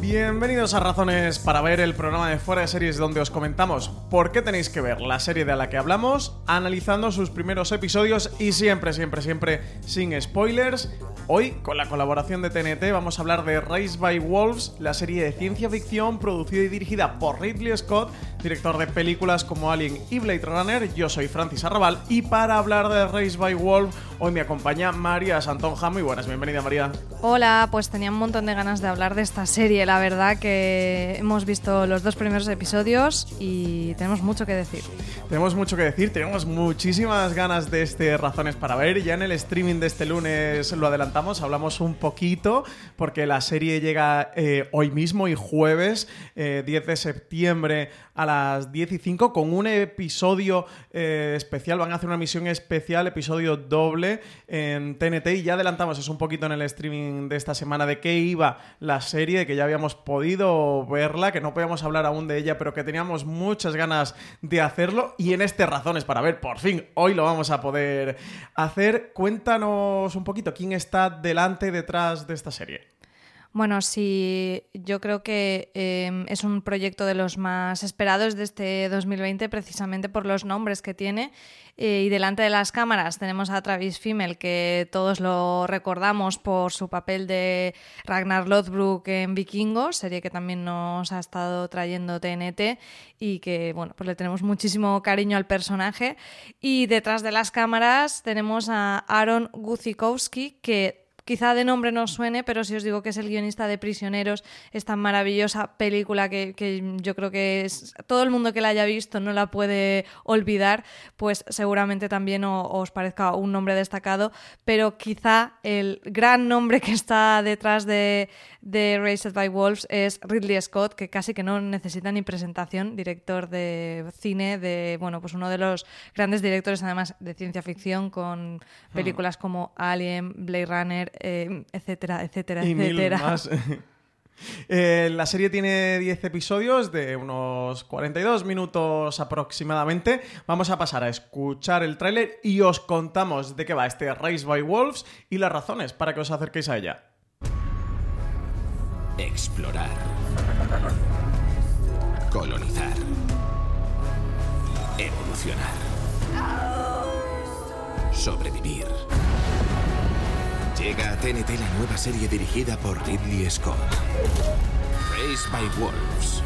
Bienvenidos a Razones para ver el programa de Fuera de Series donde os comentamos por qué tenéis que ver la serie de la que hablamos, analizando sus primeros episodios y siempre, siempre, siempre sin spoilers. Hoy, con la colaboración de TNT, vamos a hablar de Race by Wolves, la serie de ciencia ficción producida y dirigida por Ridley Scott, director de películas como Alien y Blade Runner. Yo soy Francis Arrabal y para hablar de Race by Wolves, hoy me acompaña María Santonja. Muy buenas, bienvenida María. Hola, pues tenía un montón de ganas de hablar de esta serie, la verdad que hemos visto los dos primeros episodios y tenemos mucho que decir. Tenemos mucho que decir, tenemos muchísimas ganas de este Razones para ver. Ya en el streaming de este lunes lo adelantamos, hablamos un poquito, porque la serie llega eh, hoy mismo y jueves, 10 eh, de septiembre a las 10 y 5, con un episodio eh, especial. Van a hacer una misión especial, episodio doble en TNT. Y ya adelantamos, es un poquito en el streaming de esta semana, de qué iba la serie, que ya habíamos podido verla, que no podíamos hablar aún de ella, pero que teníamos muchas ganas de hacerlo y en este razones para ver, por fin, hoy lo vamos a poder hacer. Cuéntanos un poquito quién está delante, detrás de esta serie. Bueno, sí, yo creo que em, es un proyecto de los más esperados de este 2020 precisamente por los nombres que tiene. Eh, y delante de las cámaras tenemos a Travis Fimmel, que todos lo recordamos por su papel de Ragnar Lothbrok en Vikingos, serie que también nos ha estado trayendo TNT y que, bueno, pues le tenemos muchísimo cariño al personaje. Y detrás de las cámaras tenemos a Aaron Guzikowski, que Quizá de nombre no suene, pero si os digo que es el guionista de Prisioneros, esta maravillosa película que, yo creo que es, todo el mundo que la haya visto no la puede olvidar, pues seguramente también os parezca un nombre destacado, pero quizá el gran nombre que está detrás de, de Raised by Wolves es Ridley Scott, que casi que no necesita ni presentación, director de cine, de bueno, pues uno de los grandes directores además de ciencia ficción con hmm. películas como Alien, Blade Runner, eh, etcétera, etcétera, etcétera. Eh, la serie tiene 10 episodios de unos 42 minutos aproximadamente. Vamos a pasar a escuchar el tráiler y os contamos de qué va este Race by Wolves y las razones para que os acerquéis a ella. Explorar. Colonizar. Evolucionar. Sobrevivir. Llega a TNT la nueva serie dirigida por Ridley Scott. Race by Wolves.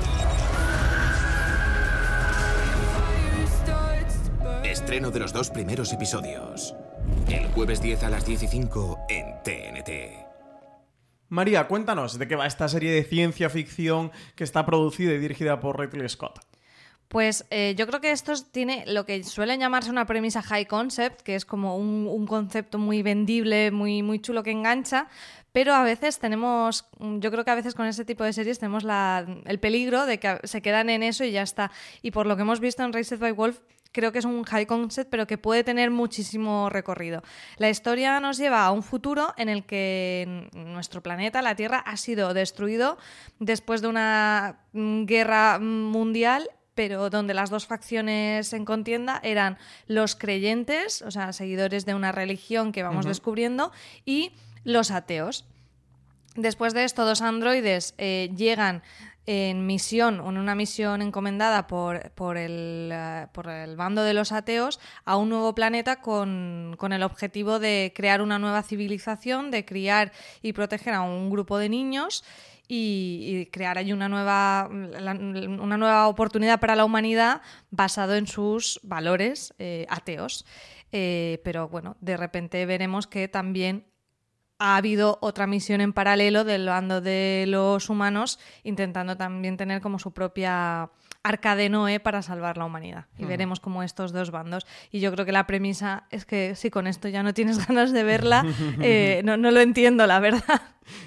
Estreno de los dos primeros episodios. El jueves 10 a las 15 en TNT. María, cuéntanos de qué va esta serie de ciencia ficción que está producida y dirigida por Ridley Scott. Pues eh, yo creo que esto tiene lo que suele llamarse una premisa high concept, que es como un, concepto muy vendible, muy, muy chulo que engancha, pero a veces tenemos, yo creo que a veces con ese tipo de series tenemos el peligro de que se quedan en eso y ya está. Y por lo que hemos visto en Raised by Wolf, creo que es un high concept, pero que puede tener muchísimo recorrido. La historia nos lleva a un futuro en el que nuestro planeta, la Tierra, ha sido destruido después de una mm, guerra mundial pero donde las dos facciones en contienda eran los creyentes, o sea, seguidores de una religión que vamos descubriendo, y los ateos. Después de esto, dos androides eh, llegan en misión, en una misión encomendada por, por, el, eh, por, el, bando de los ateos a un nuevo planeta con, con, el objetivo de crear una nueva civilización, de criar y proteger a un grupo de niños y, crear ahí una nueva, una nueva oportunidad para la humanidad basado en sus valores eh, ateos. Eh, pero bueno, de repente veremos que también ha habido otra misión en paralelo del bando de los humanos intentando también tener como su propia arca de Noé para salvar la humanidad. Y veremos cómo estos dos bandos. Y yo creo que la premisa es que si con esto ya no tienes ganas de verla, eh, no, no, lo entiendo, la verdad.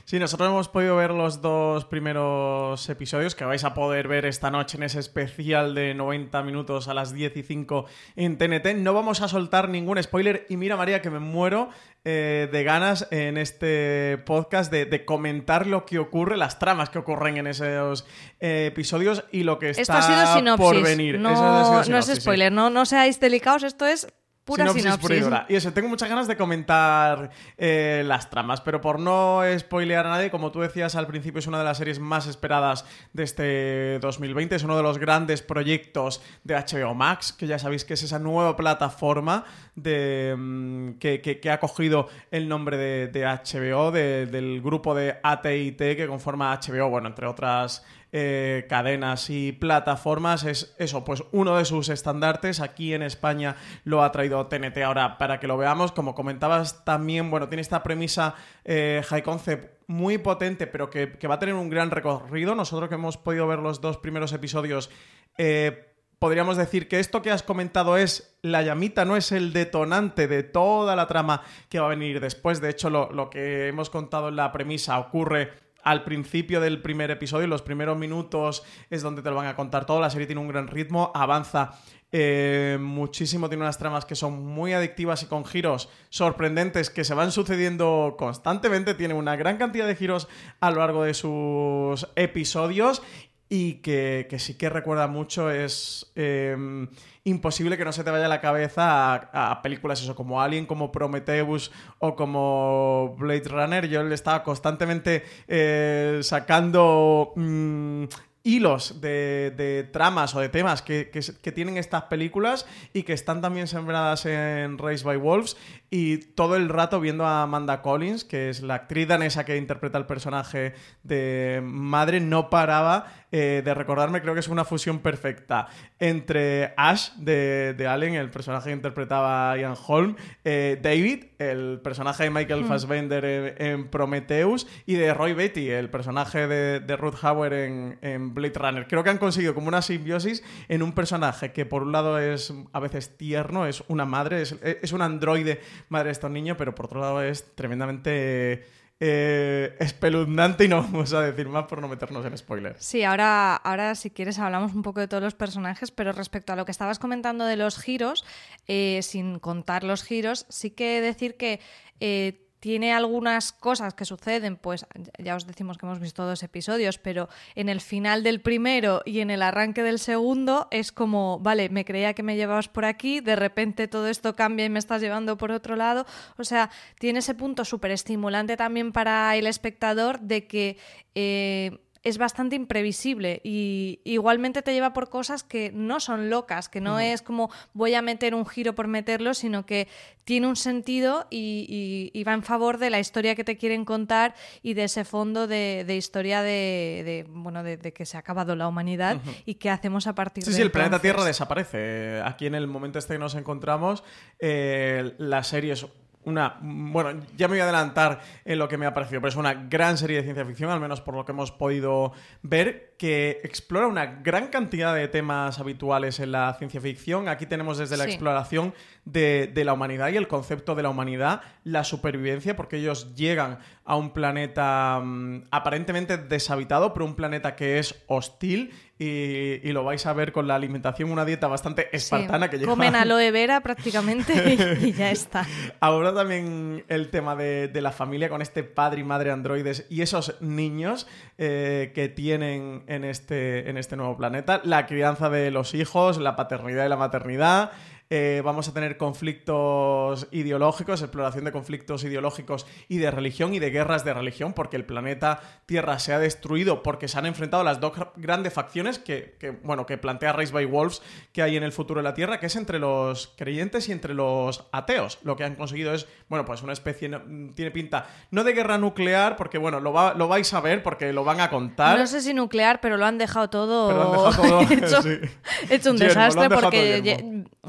Sí, nosotros hemos podido ver los dos primeros episodios que vais a poder ver esta noche en ese especial de 90 minutos a las 10 y 5 en TNT. No vamos a soltar ningún spoiler y mira María que me muero eh, de ganas en este podcast de, comentar lo que ocurre, las tramas que ocurren en esos eh, episodios y lo que está esto ha sido sinopsis. por venir. No, no es spoiler, no, no seáis delicados, esto es Pura sinopsis. y eso, tengo muchas ganas de comentar eh, las tramas, pero por no spoilear a nadie, como tú decías al principio, es una de las series más esperadas de este 2020, es uno de los grandes proyectos de HBO Max, que ya sabéis que es esa nueva plataforma de, mm, que, ha cogido el nombre de, HBO, del grupo de AT&T que conforma HBO, bueno, entre otras eh, cadenas y plataformas. Es eso, pues uno de sus estandartes. Aquí en España lo ha traído TNT ahora para que lo veamos. Como comentabas también, bueno, tiene esta premisa eh, high concept muy potente, pero que, va a tener un gran recorrido. Nosotros que hemos podido ver los dos primeros episodios. Eh, podríamos decir que esto que has comentado es la llamita, no es el detonante de toda la trama que va a venir después. De hecho, lo, lo que hemos contado en la premisa ocurre al principio del primer episodio, los primeros minutos es donde te lo van a contar todo. La serie tiene un gran ritmo, avanza eh, muchísimo, tiene unas tramas que son muy adictivas y con giros sorprendentes que se van sucediendo constantemente. Tiene una gran cantidad de giros a lo largo de sus episodios y que, sí que recuerda mucho es em, imposible que no se te vaya la cabeza a, películas eso como Alien, como Prometheus o como Blade Runner. Yo le estaba constantemente eh, sacando mm, hilos de, tramas o de temas que, tienen estas películas y que están también sembradas en Race by Wolves y todo el rato viendo a Amanda Collins, que es la actriz danesa que interpreta el personaje de madre, no paraba eh, de recordarme, creo que es una fusión perfecta entre Ash de, Allen, el personaje que interpretaba Ian Holm, eh, David, el personaje de Michael hmm. Fassbender en, Prometheus, y de Roy Betty, el personaje de, Ruth Hauer en, Blade Runner. Creo que han conseguido como una simbiosis en un personaje que por un lado es a veces tierno, es una madre, es, es un androide madre de estos niños, pero por otro lado es tremendamente eh, espeluznante y no vamos a decir más por no meternos en spoilers. Sí, ahora, ahora si quieres hablamos un poco de todos los personajes, pero respecto a lo que estabas comentando de los giros, eh, sin contar los giros, sí que decir que eh, tiene algunas cosas que suceden, pues ya os decimos que hemos visto dos episodios, pero en el final del primero y en el arranque del segundo es como, vale, me creía que me llevabas por aquí, de repente todo esto cambia y me estás llevando por otro lado. O sea, tiene ese punto súper estimulante también para el espectador de que... Eh, es bastante imprevisible y igualmente te lleva por cosas que no son locas, que no es como voy a meter un giro por meterlo, sino que tiene un sentido y, va en favor de la historia que te quieren contar y de ese fondo de, historia de, bueno de, que se ha acabado la humanidad y qué hacemos a partir de Sí, sí, el planeta Tierra desaparece. Aquí en el momento este que nos encontramos, eh, la serie es una. Bueno, ya me voy a adelantar en lo que me ha parecido, pero es una gran serie de ciencia ficción, al menos por lo que hemos podido ver, que explora una gran cantidad de temas habituales en la ciencia ficción. Aquí tenemos desde la exploración de, la humanidad y el concepto de la humanidad, la supervivencia, porque ellos llegan a un planeta mm, aparentemente deshabitado, pero un planeta que es hostil y, lo vais a ver con la alimentación, una dieta bastante espartana que lleva... Comen aloe vera prácticamente y, ya está. Ahora también el tema de, la familia con este padre y madre androides y esos niños eh, que tienen en este, en este nuevo planeta, la crianza de los hijos, la paternidad y la maternidad, eh, vamos a tener conflictos ideológicos, exploración de conflictos ideológicos y de religión y de guerras de religión, porque el planeta Tierra se ha destruido porque se han enfrentado las dos grandes facciones que, bueno, que plantea Race by Wolves que hay en el futuro de la Tierra, que es entre los creyentes y entre los ateos. Lo que han conseguido es, bueno, pues una especie, tiene pinta, no de guerra nuclear, porque bueno, lo, vais a ver porque lo van a contar. No sé si nuclear, pero lo han dejado todo, hecho, un desastre porque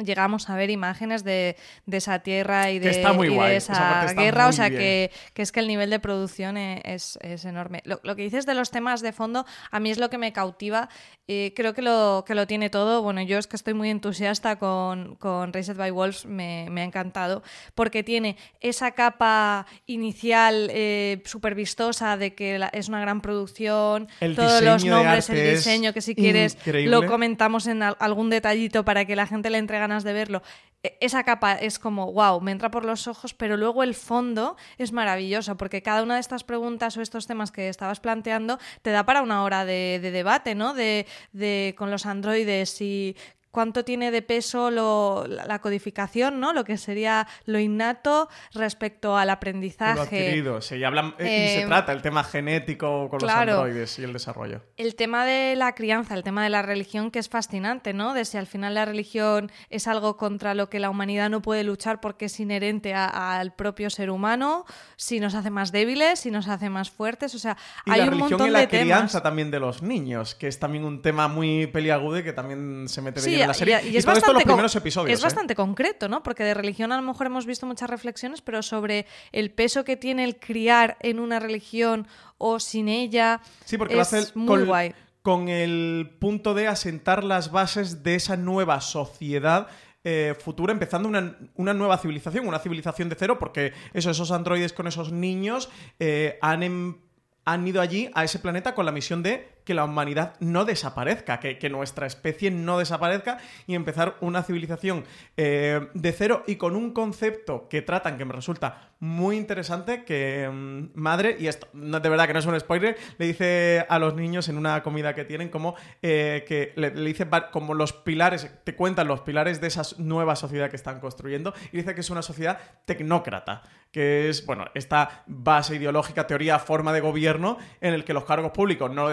llega empezáramos a ver imágenes de, de esa tierra y de, está muy y de guay, esa, esa está guerra. O sea, que, que es que el nivel de producción e- es, es enorme. Lo, lo que dices de los temas de fondo, a mí es lo que me cautiva. Eh, creo que lo, que lo tiene todo. Bueno, yo es que estoy muy entusiasta con, con Raised by Wolves, me, me ha encantado, porque tiene esa capa inicial eh, súper vistosa de que la- es una gran producción, El todos los de nombres, el diseño, que si quieres increíble. lo comentamos en al- algún detallito para que la gente le entre ganas de verlo. E- Esa capa es como, wow, me entra por los ojos, pero luego el fondo es maravilloso, porque cada una de estas preguntas o estos temas que estabas planteando te da para una hora de, de debate, ¿no? De, de con los androides y cuánto tiene de peso lo- la codificación, ¿no? Lo que sería lo innato respecto al Lo aprendizaje. adquirido, sí, y, hablan, eh, y se Eh, trata el tema genético con claro. los androides y el desarrollo. El tema de la crianza, el tema de la religión, que es fascinante, ¿no? De si al final la religión es algo contra lo que la humanidad no puede luchar porque es inherente al propio ser humano, si nos hace más débiles, si nos hace más fuertes, o sea, Y hay la un religión montón y la de crianza temas. también de los niños, que es también un tema muy peliagudo y que también se mete de Sí, lleno en la serie. y, Y, y es todo esto en los bastante con- primeros episodios. Es ¿eh? bastante concreto, ¿no? Porque de religión a lo mejor hemos visto muchas reflexiones, pero sobre el peso que tiene el criar en una religión o sin ella. Sí, porque lo es hace muy con, guay. con el punto de asentar las bases de esa nueva sociedad eh, futura, empezando una, una nueva civilización, una civilización de cero, porque eso, esos androides con esos niños eh, han, em- han ido allí a ese planeta con la misión de que la humanidad no desaparezca, que, nuestra especie no desaparezca y empezar una civilización eh, de cero y con un concepto que tratan que me resulta muy interesante que mm, madre, y esto no, de verdad que no es un spoiler, le dice a los niños en una comida que tienen como eh, que le, dice como los pilares, te cuentan los pilares de esa nueva sociedad que están construyendo y dice que es una sociedad tecnócrata, que es, bueno, esta base ideológica, teoría, forma de gobierno en el que los cargos públicos no lo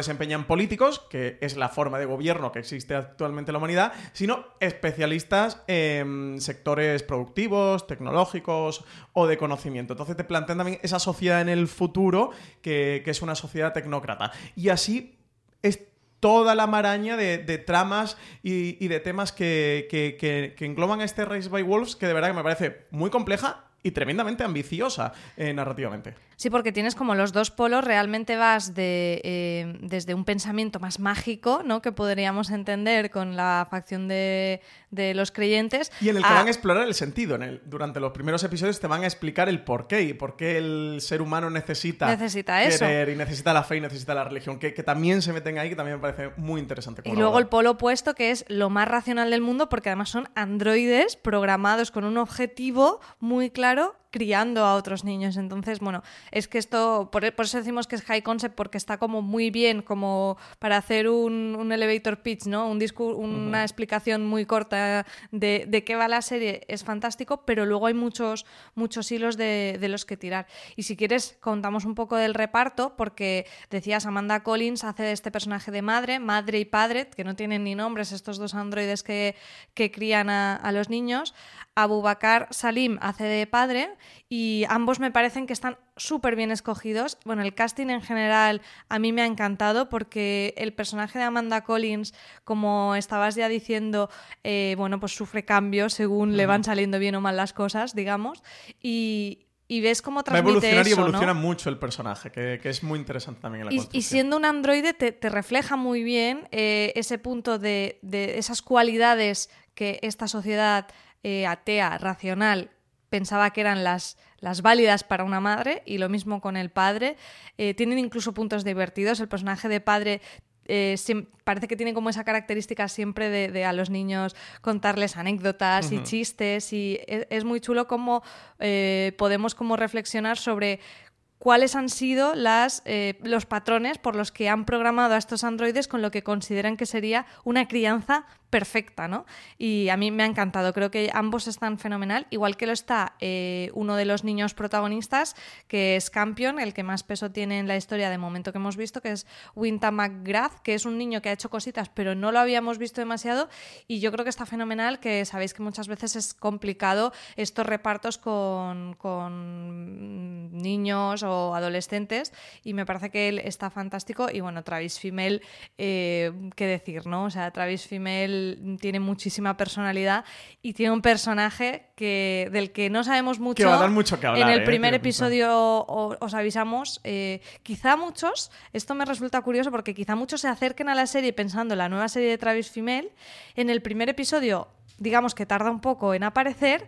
políticos, que es la forma de gobierno que existe actualmente en la humanidad, sino especialistas en sectores productivos, tecnológicos o de conocimiento. Entonces te plantean también esa sociedad en el futuro que, que es una sociedad tecnócrata. Y así es toda la maraña de, tramas y, de temas que, que- que- engloban este Race by Wolves, que de verdad que me parece muy compleja y tremendamente ambiciosa eh, narrativamente. Sí, porque tienes como los dos polos, realmente vas de, eh, desde un pensamiento más mágico, ¿no? Que podríamos entender con la facción de, de los creyentes. Y en el que a- van a explorar el sentido. En el, durante los primeros episodios te van a explicar el por qué y por qué el ser humano necesita, Necesita eso. querer y necesita la fe y necesita la religión. Que, que también se meten ahí, que también me parece muy interesante. Y luego el polo opuesto, que es lo más racional del mundo, porque además son androides programados con un objetivo muy claro criando a otros niños. Entonces, bueno, es que esto, por, por eso decimos que es high concept, porque está como muy bien como para hacer un, un elevator pitch, ¿no? Un discu- una explicación muy corta de, de qué va la serie, es fantástico, pero luego hay muchos, muchos hilos de, de los que tirar. Y si quieres, contamos un poco del reparto, porque decías, Amanda Collins hace este personaje de madre, madre y padre, que no tienen ni nombres estos dos androides que, que crían a, a los niños. Abubakar Salim hace de padre y ambos me parecen que están súper bien escogidos. Bueno, el casting en general a mí me ha encantado porque el personaje de Amanda Collins, como estabas ya diciendo, eh, bueno, pues sufre cambios según le van saliendo bien o mal las cosas, digamos, y, y ves cómo Va a transmite evolucionar y evoluciona mucho el personaje, que, que es muy interesante también en la Y, y siendo un androide te, te refleja muy bien eh, ese punto de, de esas cualidades que esta sociedad eh, atea, racional, pensaba que eran las, las válidas para una madre y lo mismo con el padre. Eh, tienen incluso puntos divertidos. El personaje de padre eh, parece que tiene como esa característica siempre de, de a los niños contarles anécdotas y chistes y es, es muy chulo como eh, podemos como reflexionar sobre cuáles han sido las, eh, los patrones por los que han programado a estos androides con lo que consideran que sería una crianza perfecta, ¿no? Y a mí me ha encantado, creo que ambos están fenomenal, igual que lo está eh, uno de los niños protagonistas, que es Campion, el que más peso tiene en la historia de momento que hemos visto, que es Winta McGrath, que es un niño que ha hecho cositas, pero no lo habíamos visto demasiado, y yo creo que está fenomenal, que sabéis que muchas veces es complicado estos repartos con, niños o adolescentes, y me parece que él está fantástico, y bueno, Travis Fimmel, eh, qué decir, ¿no? O sea, Travis Fimmel Tiene muchísima personalidad y tiene un personaje que, del que no sabemos mucho. Que va a dar mucho que hablar. En el ¿eh? primer episodio os avisamos. eh, quizá muchos, esto me resulta curioso porque quizá muchos se acerquen a la serie pensando en la nueva serie de Travis Fimmel. En el primer episodio, digamos que tarda un poco en aparecer.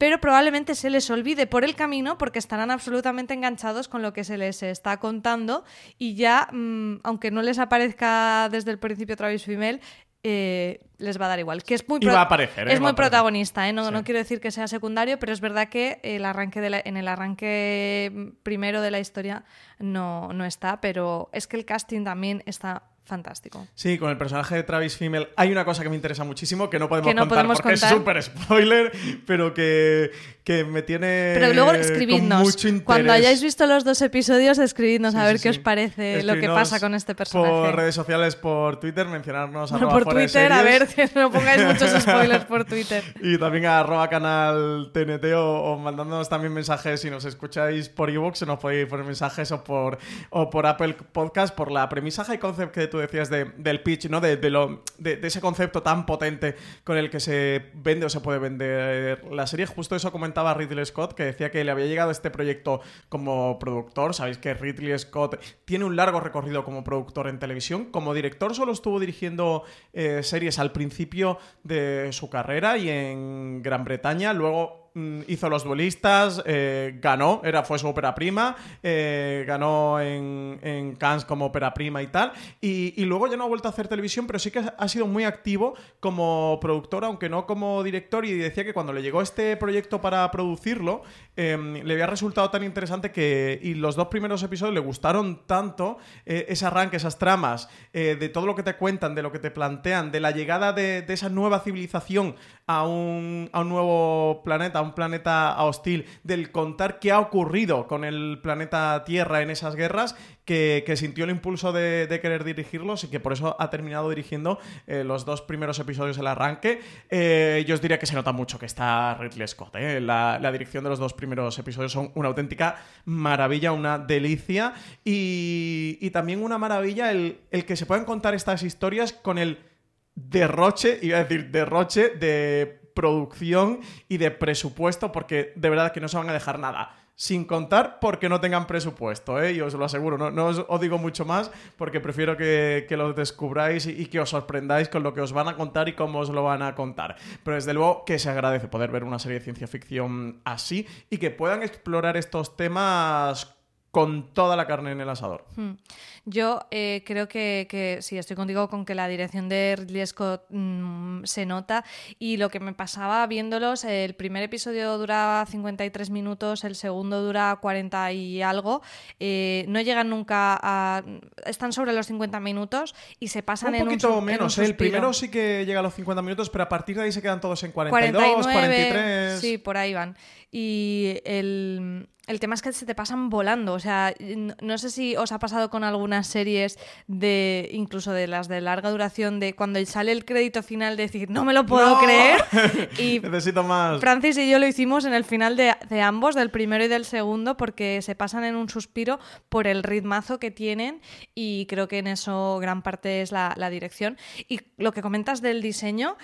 Pero probablemente se les olvide por el camino porque estarán absolutamente enganchados con lo que se les está contando y ya, mm, aunque no les aparezca desde el principio Travis Fimmel, eh, les va a dar igual. Que es muy, aparecer, ¿eh? es muy protagonista, ¿eh? no, Sí. no quiero decir que sea secundario, pero es verdad que el arranque de la- en el arranque primero de la historia no, no está, pero es que el casting también está fantástico. Sí, con el personaje de Travis Fimmel hay una cosa que me interesa muchísimo que no podemos Que no contar podemos porque contar. es súper spoiler, pero que, que me tiene Pero luego con escribidnos. mucho interés. Cuando hayáis visto los dos episodios, escribidnos a Sí, ver sí, qué sí. os parece lo que pasa con este personaje. Por redes sociales, por Twitter, mencionarnos Bueno, por Twitter, a ver, que no pongáis muchos spoilers por Twitter. Y también a arroba canal TNT o, o mandándonos también mensajes si nos escucháis por iVoox, nos podéis poner mensajes o por, o por Apple Podcast por la premisa high concept que tú decías de- del pitch, ¿no? De, de lo, de, ese concepto tan potente con el que se vende o se puede vender la serie. Justo eso comentaba Ridley Scott, que decía que le había llegado este proyecto como productor. Sabéis que Ridley Scott tiene un largo recorrido como productor en televisión. Como director solo estuvo dirigiendo eh, series al principio de su carrera y en Gran Bretaña. Luego hizo Los Duelistas, eh, ganó, era, fue su ópera prima, eh, ganó en, en Cannes como ópera prima y tal. Y, y luego ya no ha vuelto a hacer televisión, pero sí que ha sido muy activo como productor, aunque no como director. Y decía que cuando le llegó este proyecto para producirlo, eh, le había resultado tan interesante que. Y los dos primeros episodios le gustaron tanto, eh, ese arranque, esas tramas, de todo lo que te cuentan, de lo que te plantean, de la llegada de, de esa nueva civilización a un, a un nuevo planeta, a un planeta hostil, del contar qué ha ocurrido con el planeta Tierra en esas guerras, que, que sintió el impulso de, de querer dirigirlos y que por eso ha terminado dirigiendo eh, los dos primeros episodios del arranque. Eh, yo os diría que se nota mucho que está Ridley Scott. eh. La, la dirección de los dos primeros episodios son una auténtica maravilla, una delicia y, y también una maravilla el, el que se puedan contar estas historias con el derroche, iba a decir derroche de producción y de presupuesto, porque de verdad que no se van a dejar nada. Sin contar porque no tengan presupuesto, ¿eh? y os lo aseguro, no, no os, os digo mucho más porque prefiero que, que lo descubráis y, y que os sorprendáis con lo que os van a contar y cómo os lo van a contar. Pero desde luego que se agradece poder ver una serie de ciencia ficción así y que puedan explorar estos temas con toda la carne en el asador. Hmm. Yo eh, creo que, que sí, estoy contigo con que la dirección de Ridley Scott mm, se nota y lo que me pasaba viéndolos, el primer episodio dura 53 minutos, el segundo dura 40 y algo, eh, no llegan nunca a... están sobre los 50 minutos y se pasan Un en poquito un, su- en un menos, ¿eh? el primero sí que llega a los 50 minutos, pero a partir de ahí se quedan todos en 42, 49, 43. Sí, por ahí van. Y el, el tema es que se te pasan volando. O sea, no, no sé si os ha pasado con algunas series de, incluso de las de larga duración, de cuando sale el crédito final, decir, no me lo puedo ¡No! creer. Y Necesito más. Francis y yo lo hicimos en el final de, de ambos, del primero y del segundo, porque se pasan en un suspiro por el ritmazo que tienen y creo que en eso gran parte es la, la dirección. Y lo que comentas del diseño,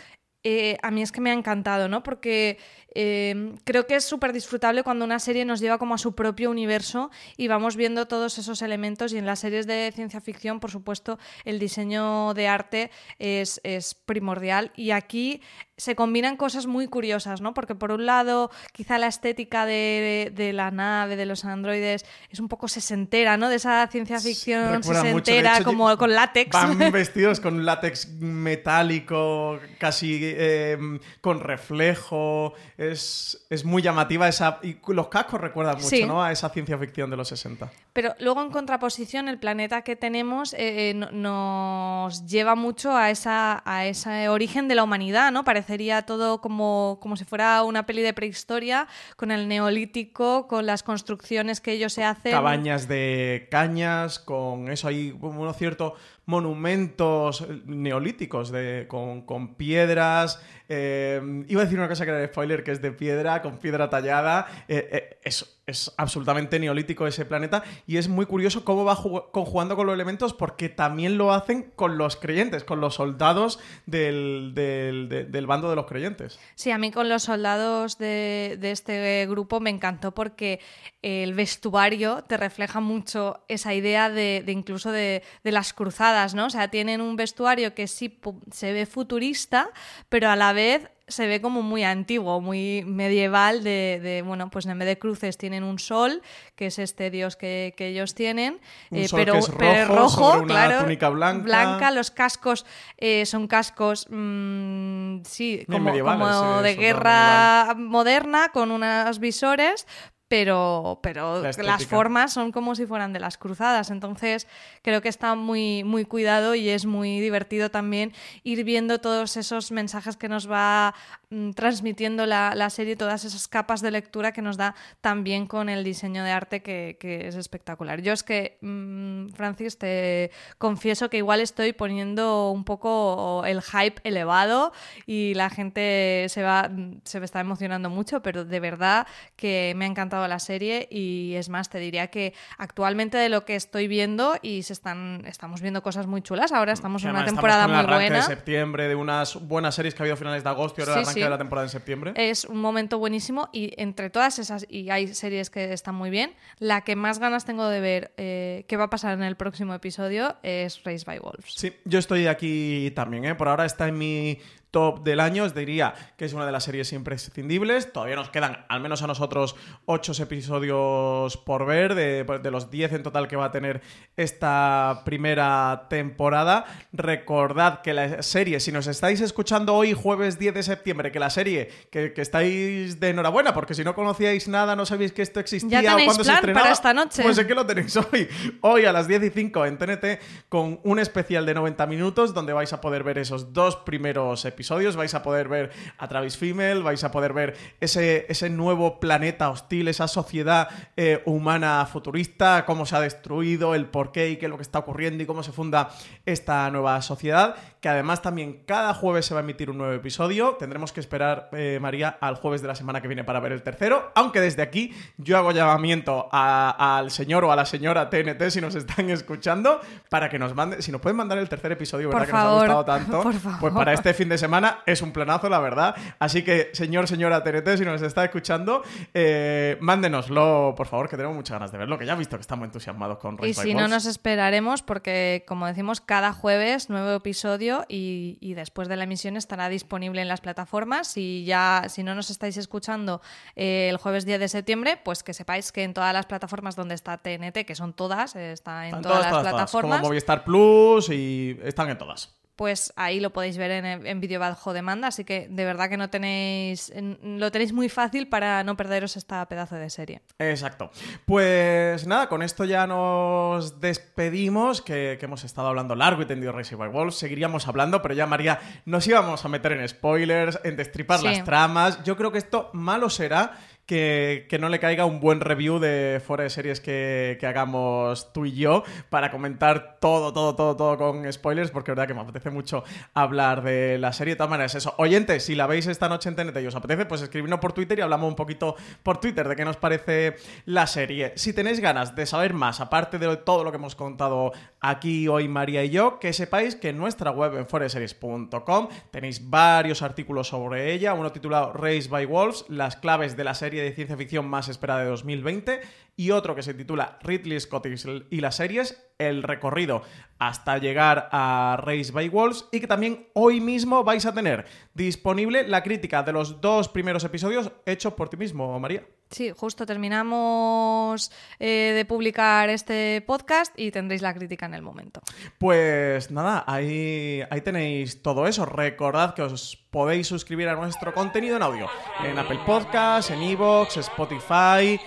eh, a mí es que me ha encantado, ¿no? Porque eh, creo que es súper disfrutable cuando una serie nos lleva como a su propio universo y vamos viendo todos esos elementos y en las series de ciencia ficción, por supuesto, el diseño de arte es, es primordial y aquí se combinan cosas muy curiosas, ¿no? Porque por un lado, quizá la estética de, de la nave, de los androides, es un poco sesentera, ¿no? De esa ciencia ficción Recuerda mucho, sesentera, hecho, como con látex. Van vestidos con látex metálico, casi eh, con reflejo. Es, es muy llamativa esa. Y los cascos recuerdan mucho, Sí. ¿no? A esa ciencia ficción de los 60. Pero luego en contraposición, el planeta que tenemos eh, eh, no- nos lleva mucho a, esa, a ese origen de la humanidad, ¿no? Parecería todo como, como si fuera una peli de prehistoria, con el neolítico, con las construcciones que ellos se hacen. Cabañas de cañas, con eso hay como unos ciertos monumentos neolíticos de, con, con piedras. eh, iba a decir una cosa que era de spoiler, que es de piedra, con piedra tallada. eh, eh, eso. Es absolutamente neolítico ese planeta y es muy curioso cómo va conjugando con los elementos porque también lo hacen con los creyentes, con los soldados del, del, bando de los creyentes. Sí, a mí con los soldados de, este grupo me encantó porque el vestuario te refleja mucho esa idea de, incluso de, las cruzadas, ¿no? O sea, tienen un vestuario que sí se ve futurista, pero a la vez se ve como muy antiguo, muy medieval, de, bueno, pues en vez de cruces tienen un sol, que es este dios que, ellos tienen, eh, pero, es rojo, claro, túnica blanca. blanca. Los cascos eh, son cascos, mm, sí, como, como de guerra moderna, con unos visores, pero, pero las formas son como si fueran de las cruzadas. Entonces, creo que está muy, muy cuidado y es muy divertido también ir viendo todos esos mensajes que nos va mm, transmitiendo la, la, serie, todas esas capas de lectura que nos da también con el diseño de arte que, que es espectacular. Yo es que, mm, Francis, te confieso que igual estoy poniendo un poco el hype elevado y la gente se va, se me está emocionando mucho, pero de verdad que me ha encantado la serie y es más, te diría que actualmente de lo que estoy viendo y se están, estamos viendo cosas muy chulas, ahora estamos en una temporada muy buena. de septiembre, de unas buenas series que ha habido a finales de agosto y ahora el arranque de la temporada en septiembre. Es un momento buenísimo y entre todas esas, y hay series que están muy bien, la que más ganas tengo de ver eh, qué va a pasar en el próximo episodio es Race by Wolves. Sí, yo estoy aquí también, ¿eh? por ahora está en mi top del año, os diría que es una de las series imprescindibles. Todavía nos quedan, al menos a nosotros, ocho episodios por ver, de, de los 10 en total que va a tener esta primera temporada. Recordad que la serie, si nos estáis escuchando hoy, jueves 10 de septiembre, que la serie, que, estáis de enhorabuena, porque si no conocíais nada, no sabéis que esto existía ¿Ya o cuándo se estrenaba. Para esta noche. Pues sé que lo tenéis hoy. Hoy a las 10 y 5 en TNT, con un especial de 90 minutos, donde vais a poder ver esos dos primeros episodios vais a poder ver a Travis Fimmel, vais a poder ver ese, ese nuevo planeta hostil, esa sociedad eh, humana futurista, cómo se ha destruido, el porqué y qué es lo que está ocurriendo y cómo se funda esta nueva sociedad, que además también cada jueves se va a emitir un nuevo episodio. Tendremos que esperar, eh, María, al jueves de la semana que viene para ver el tercero, aunque desde aquí yo hago llamamiento al señor o a la señora TNT si nos están escuchando, para que nos mande, si nos pueden mandar el tercer episodio, ¿verdad? que nos ha gustado tanto, pues para este fin de semana es un planazo, la verdad. Así que, señor, señora TNT, si nos está escuchando, eh, mándenoslo, por favor, que tenemos muchas ganas de verlo, que ya he visto que estamos entusiasmados con Y si no, nos esperaremos porque, como decimos, cada jueves nuevo episodio y, después de la emisión estará disponible en las plataformas. Y ya, si no nos estáis escuchando eh, el jueves 10 de septiembre, pues que sepáis que en todas las plataformas donde está TNT, que son todas, está en todas, las plataformas. como Movistar Plus y están en todas pues ahí lo podéis ver en, en vídeo bajo demanda, así que de verdad que no tenéis lo tenéis muy fácil para no perderos esta pedazo de serie. Exacto. Pues nada, con esto ya nos despedimos, que, hemos estado hablando largo y tendido Racing by Wolves, seguiríamos hablando, pero ya María, nos íbamos a meter en spoilers, en destripar las tramas. Yo creo que esto malo será que, no le caiga un buen review de fuera de series que, hagamos tú y yo para comentar todo, todo, todo, todo con spoilers, porque verdad que me apetece mucho hablar de la serie. De todas maneras, eso. Oyentes, si la veis esta noche en TNT y os apetece, pues escribidnos por Twitter y hablamos un poquito por Twitter de qué nos parece la serie. Si tenéis ganas de saber más, aparte de todo lo que hemos contado aquí hoy María y yo, que sepáis que en nuestra web en foreseries.com tenéis varios artículos sobre ella, uno titulado Race by Wolves, las claves de la serie de ciencia ficción más esperada de 2020 y otro que se titula Ridley Scott y las series, el recorrido hasta llegar a Race by Wolves y que también hoy mismo vais a tener disponible la crítica de los dos primeros episodios hechos por ti mismo, María. Sí, justo terminamos eh, de publicar este podcast y tendréis la crítica en el momento. Pues nada, ahí, ahí tenéis todo eso. Recordad que os podéis suscribir a nuestro contenido en audio en Apple Podcasts, en Evox, Spotify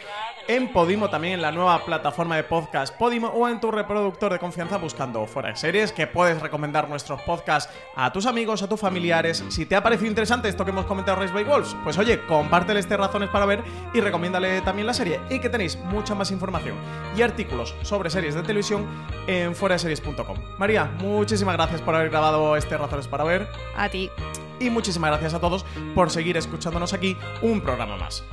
en Podimo, también en la nueva plataforma de podcast Podimo o en tu reproductor de confianza buscando fuera de series, que puedes recomendar nuestros podcasts a tus amigos, a tus familiares. Si te ha parecido interesante esto que hemos comentado Race by Wolves, pues oye, compártele este razones para ver y recomiéndale también la serie. Y que tenéis mucha más información y artículos sobre series de televisión en fueraseries.com. María, muchísimas gracias por haber grabado este razones para ver. A ti. Y muchísimas gracias a todos por seguir escuchándonos aquí un programa más.